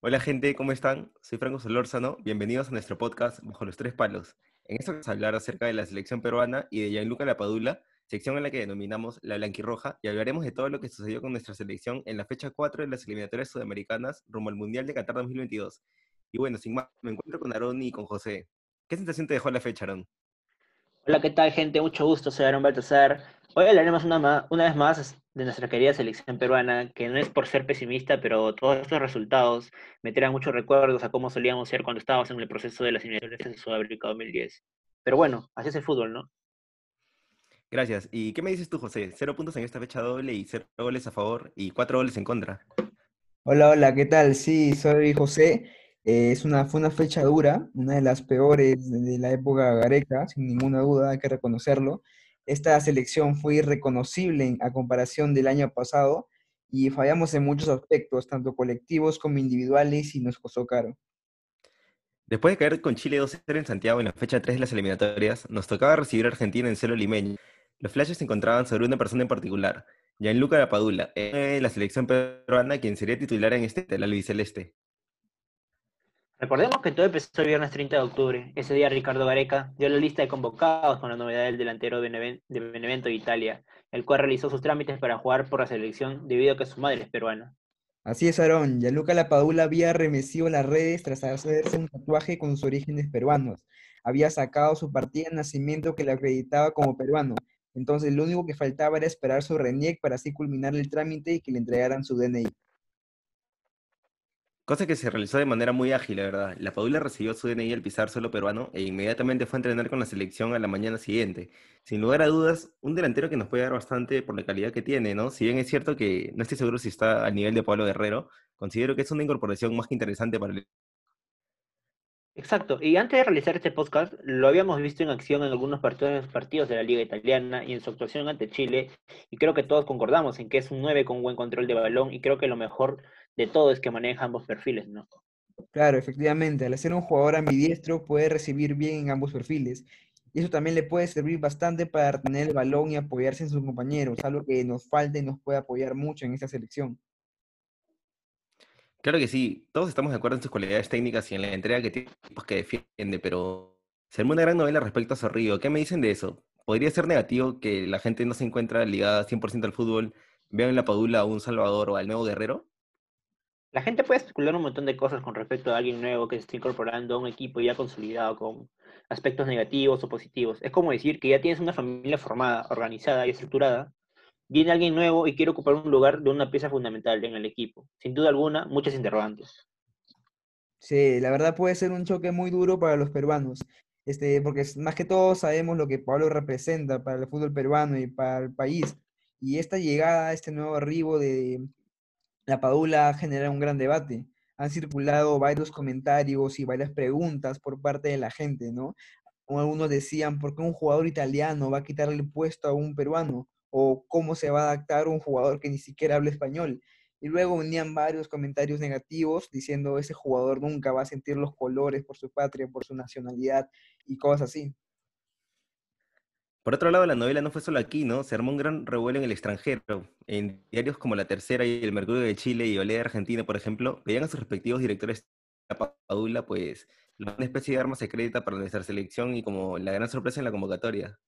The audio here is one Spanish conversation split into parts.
Hola gente, ¿cómo están? Soy Franco Solórzano, bienvenidos a nuestro podcast Bajo los Tres Palos. En esta vamos a hablar acerca de la selección peruana y de Gianluca Lapadula, sección en la que denominamos la blanquirroja, y hablaremos de todo lo que sucedió con nuestra selección en la fecha 4 de las eliminatorias sudamericanas rumbo al Mundial de Qatar 2022. Y bueno, sin más, me encuentro con Aarón y con José. ¿Qué sensación te dejó la fecha, Aarón? Hola, ¿qué tal, gente? Mucho gusto, soy Aaron Baltasar. Hoy hablaremos una, una vez más de nuestra querida selección peruana, que no es por ser pesimista, pero todos estos resultados me traen muchos recuerdos a cómo solíamos ser cuando estábamos en el proceso de las eliminatorias de Sudáfrica 2010. Pero bueno, así es el fútbol, ¿no? Gracias. ¿Y qué me dices tú, José? Cero puntos en esta fecha doble y cero goles a favor y cuatro goles en contra. Hola, hola, ¿qué tal? Sí, soy José. Eh, es una, fue una fecha dura, una de las peores de la época gareca, sin ninguna duda, hay que reconocerlo. Esta selección fue irreconocible a comparación del año pasado y fallamos en muchos aspectos, tanto colectivos como individuales, y nos costó caro. Después de caer con Chile 2-0 en Santiago en la fecha 3 de las eliminatorias, nos tocaba recibir a Argentina en celo limeño. Los flashes se encontraban sobre una persona en particular, Gianluca Lapadula, de la selección peruana, quien sería titular en este del albiceleste. Recordemos que todo empezó el viernes 30 de octubre. Ese día Ricardo Gareca dio la lista de convocados con la novedad del delantero de Benevento de Italia, el cual realizó sus trámites para jugar por la selección debido a que su madre es peruana. Así es, Aarón. Yaluca Lapadula había remecido las redes tras hacerse un tatuaje con sus orígenes peruanos. Había sacado su partida de nacimiento que le acreditaba como peruano. Entonces, lo único que faltaba era esperar su RENIEC para así culminar el trámite y que le entregaran su DNI. Cosa que se realizó de manera muy ágil, la verdad. La Padula recibió su DNI al pisar suelo peruano e inmediatamente fue a entrenar con la selección a la mañana siguiente. Sin lugar a dudas, un delantero que nos puede dar bastante por la calidad que tiene, ¿no? Si bien es cierto que no estoy seguro si está al nivel de Pablo Guerrero, considero que es una incorporación más que interesante para el Exacto, y antes de realizar este podcast, lo habíamos visto en acción en algunos partidos de la Liga Italiana y en su actuación ante Chile, y creo que todos concordamos en que es un 9 con buen control de balón, y creo que lo mejor de todo es que maneja ambos perfiles, ¿no? Claro, efectivamente, al ser un jugador ambidiestro puede recibir bien en ambos perfiles, y eso también le puede servir bastante para tener el balón y apoyarse en sus compañeros, algo que nos falta y nos puede apoyar mucho en esta selección. Claro que sí, todos estamos de acuerdo en sus cualidades técnicas y en la entrega que tiene que defiende, pero se armó una gran novela respecto a Zorrillo. ¿Qué me dicen de eso? ¿Podría ser negativo que la gente no se encuentra ligada 100% al fútbol, vean en la Padula a un Salvador o al nuevo Guerrero? La gente puede especular un montón de cosas con respecto a alguien nuevo que se está incorporando a un equipo ya consolidado con aspectos negativos o positivos. Es como decir que ya tienes una familia formada, organizada y estructurada, viene alguien nuevo y quiere ocupar un lugar de una pieza fundamental en el equipo. Sin duda alguna, muchas interrogantes. Sí, la verdad puede ser un choque muy duro para los peruanos, este, porque más que todo sabemos lo que Pablo representa para el fútbol peruano y para el país. Y esta llegada, este nuevo arribo de la Padula genera un gran debate. Han circulado varios comentarios y varias preguntas por parte de la gente, ¿no? Algunos decían, ¿por qué un jugador italiano va a quitarle el puesto a un peruano? o cómo se va a adaptar un jugador que ni siquiera habla español. Y luego venían varios comentarios negativos diciendo ese jugador nunca va a sentir los colores por su patria, por su nacionalidad y cosas así. Por otro lado, la novela no fue solo aquí, ¿no? Se armó un gran revuelo en el extranjero. En diarios como La Tercera y El Mercurio de Chile y Olé de Argentina, por ejemplo, veían a sus respectivos directores la Padula, pues, una especie de arma secreta para nuestra selección y como la gran sorpresa en la convocatoria.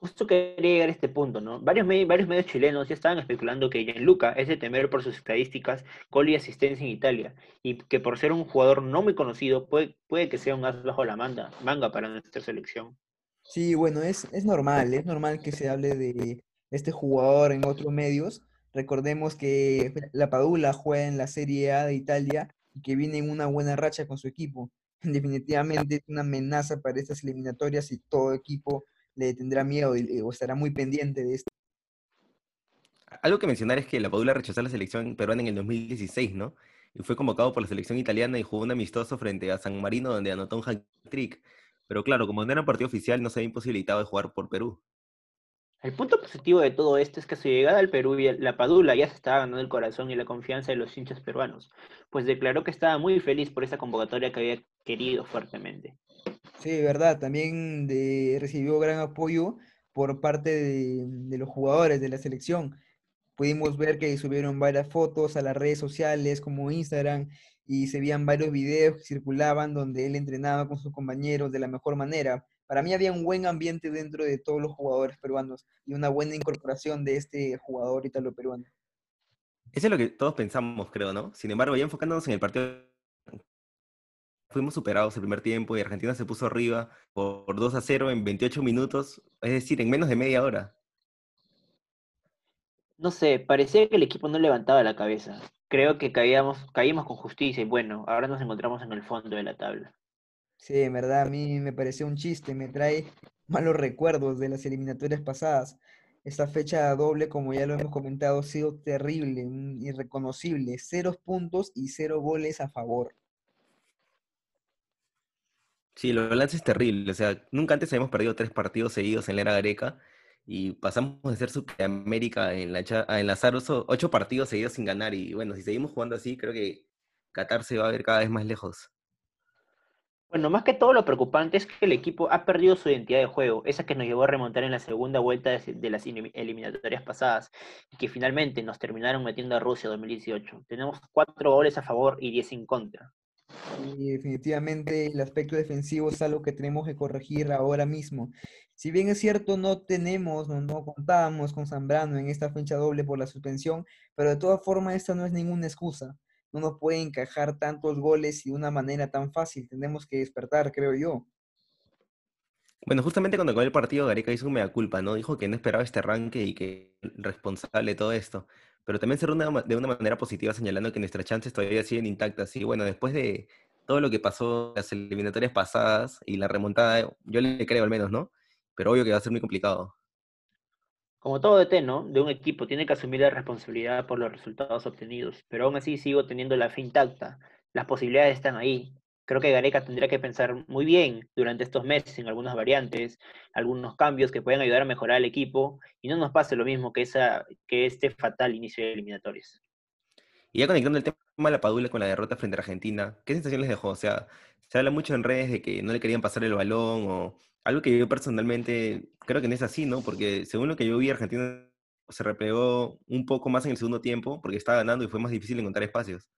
Justo quería llegar a este punto, ¿no? Varios, medios chilenos ya estaban especulando que Gianluca es de temer por sus estadísticas, gol y asistencia en Italia, y que por ser un jugador no muy conocido puede, puede que sea un as bajo la manga, manga para nuestra selección. Sí, bueno, es, es normal, es normal que se hable de este jugador en otros medios. Recordemos que la Padula juega en la Serie A de Italia y que viene en una buena racha con su equipo. Definitivamente es una amenaza para estas eliminatorias y todo equipo le tendrá miedo o estará muy pendiente de esto. Algo que mencionar es que la Padula rechazó la selección peruana en el 2016, ¿no? Y fue convocado por la selección italiana y jugó un amistoso frente a San Marino donde anotó un hat-trick. Pero claro, como no era un partido oficial, no se había imposibilitado de jugar por Perú. El punto positivo de todo esto es que a su llegada al Perú, la Padula ya se estaba ganando el corazón y la confianza de los hinchas peruanos, pues declaró que estaba muy feliz por esa convocatoria que había querido fuertemente. Sí, verdad, también recibió gran apoyo por parte de, los jugadores de la selección. Pudimos ver que subieron varias fotos a las redes sociales como Instagram y se veían varios videos que circulaban donde él entrenaba con sus compañeros de la mejor manera. Para mí había un buen ambiente dentro de todos los jugadores peruanos y una buena incorporación de este jugador italo-peruano. Eso es lo que todos pensamos, creo, ¿no? Sin embargo, ya enfocándonos en el partido, fuimos superados el primer tiempo y Argentina se puso arriba por 2 a 0 en 28 minutos, es decir, en menos de media hora. No sé, parecía que el equipo no levantaba la cabeza. Creo que caíamos, caímos con justicia y bueno, ahora nos encontramos en el fondo de la tabla. Sí, en verdad, a mí me pareció un chiste, me trae malos recuerdos de las eliminatorias pasadas. Esta fecha doble, como ya lo hemos comentado, ha sido terrible, irreconocible. Cero puntos y cero goles a favor. Sí, lo balance es terrible. O sea, nunca antes habíamos perdido tres partidos seguidos en la era greca y pasamos de ser Sudamérica en la a enlazar ocho partidos seguidos sin ganar. Y bueno, si seguimos jugando así, creo que Qatar se va a ver cada vez más lejos. Bueno, más que todo lo preocupante es que el equipo ha perdido su identidad de juego, esa que nos llevó a remontar en la segunda vuelta de, las eliminatorias pasadas y que finalmente nos terminaron metiendo a Rusia 2018. Tenemos cuatro goles a favor y diez en contra. Y definitivamente el aspecto defensivo es algo que tenemos que corregir ahora mismo. Si bien es cierto, no tenemos, no, no contábamos con Zambrano en esta fecha doble por la suspensión, pero de todas formas esta no es ninguna excusa no nos puede encajar tantos goles y de una manera tan fácil. Tenemos que despertar, creo yo. Bueno, justamente cuando acabó el partido, Gareca hizo un mea culpa, ¿no? Dijo que no esperaba este arranque y que responsable de todo esto. Pero también cerró de una manera positiva señalando que nuestras chances todavía siguen intactas. Y bueno, después de todo lo que pasó las eliminatorias pasadas y la remontada, yo le creo al menos, ¿no? Pero obvio que va a ser muy complicado como todo DT, ¿no? De un equipo, tiene que asumir la responsabilidad por los resultados obtenidos, pero aún así sigo teniendo la fe intacta. Las posibilidades están ahí. Creo que Gareca tendría que pensar muy bien durante estos meses en algunas variantes, algunos cambios que puedan ayudar a mejorar el equipo y no nos pase lo mismo que, esa, que este fatal inicio de eliminatorias. Y ya conectando el tema de la Padula con la derrota frente a Argentina, ¿qué sensación les dejó? O sea, se habla mucho en redes de que no le querían pasar el balón o algo que yo personalmente creo que no es así, ¿no? Porque según lo que yo vi, Argentina se replegó un poco más en el segundo tiempo porque estaba ganando y fue más difícil encontrar espacios.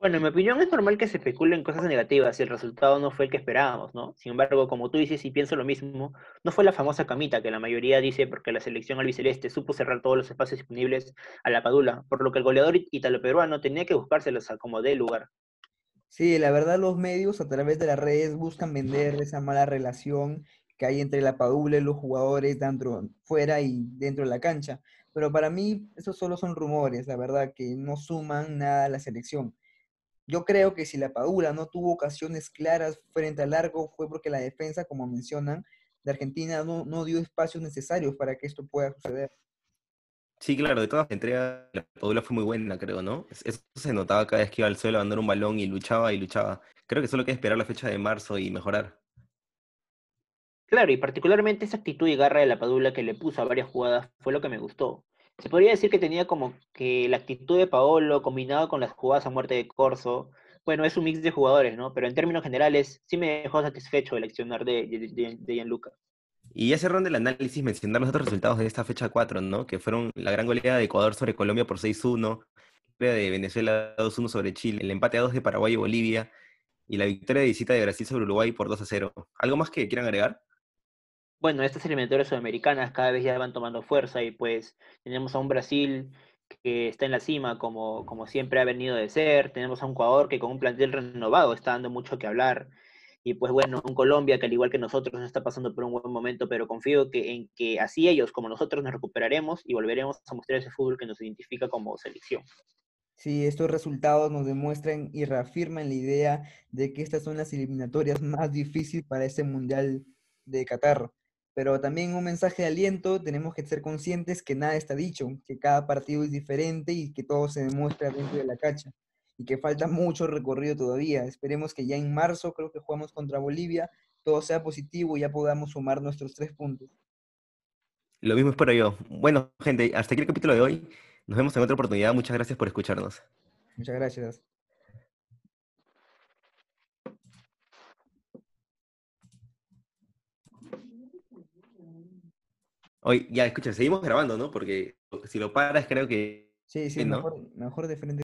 Bueno, en mi opinión es normal que se especulen cosas negativas si el resultado no fue el que esperábamos, ¿no? Sin embargo, como tú dices y pienso lo mismo, no fue la famosa camita que la mayoría dice porque la selección albiceleste supo cerrar todos los espacios disponibles a la Padula, por lo que el goleador italo-peruano tenía que buscárselos a como dé lugar. Sí, la verdad los medios a través de las redes buscan vender esa mala relación que hay entre la Padula y los jugadores dentro, fuera y dentro de la cancha. Pero para mí esos solo son rumores, la verdad, que no suman nada a la selección. Yo creo que si la Padula no tuvo ocasiones claras frente al largo fue porque la defensa, como mencionan, de Argentina no, no dio espacios necesarios para que esto pueda suceder. Sí, claro, de todas las entregas, la Padula fue muy buena, creo, ¿no? Eso se notaba cada vez que iba al suelo a mandar un balón y luchaba y luchaba. Creo que solo queda esperar la fecha de marzo y mejorar. Claro, y particularmente esa actitud y garra de la Padula que le puso a varias jugadas fue lo que me gustó. Se podría decir que tenía como que la actitud de Paolo combinado con las jugadas a muerte de Corso. Bueno, es un mix de jugadores, ¿no? Pero en términos generales sí me dejó satisfecho el accionar de, de, de Gianluca. Y ya cerrando el análisis, mencionar los otros resultados de esta fecha 4, ¿no? Que fueron la gran goleada de Ecuador sobre Colombia por 6-1, la de Venezuela 2-1 sobre Chile, el empate a 2 de Paraguay y Bolivia, y la victoria de visita de Brasil sobre Uruguay por 2-0. ¿Algo más que quieran agregar? Bueno, estas eliminatorias sudamericanas cada vez ya van tomando fuerza y pues tenemos a un Brasil que está en la cima como, como siempre ha venido de ser, tenemos a un Ecuador que con un plantel renovado está dando mucho que hablar, y pues bueno, un Colombia que al igual que nosotros no está pasando por un buen momento, pero confío que, en que así ellos como nosotros nos recuperaremos y volveremos a mostrar ese fútbol que nos identifica como selección. Sí, estos resultados nos demuestran y reafirman la idea de que estas son las eliminatorias más difíciles para este Mundial de Qatar. Pero también un mensaje de aliento, tenemos que ser conscientes que nada está dicho, que cada partido es diferente y que todo se demuestra dentro de la cancha y que falta mucho recorrido todavía. Esperemos que ya en marzo, creo que jugamos contra Bolivia, todo sea positivo y ya podamos sumar nuestros tres puntos. Lo mismo espero yo. Bueno, gente, hasta aquí el capítulo de hoy. Nos vemos en otra oportunidad. Muchas gracias por escucharnos. Muchas gracias. Hoy, ya, escucha, seguimos grabando, ¿no? Porque si lo paras, creo que... Sí, sí, mejor, mejor de frente.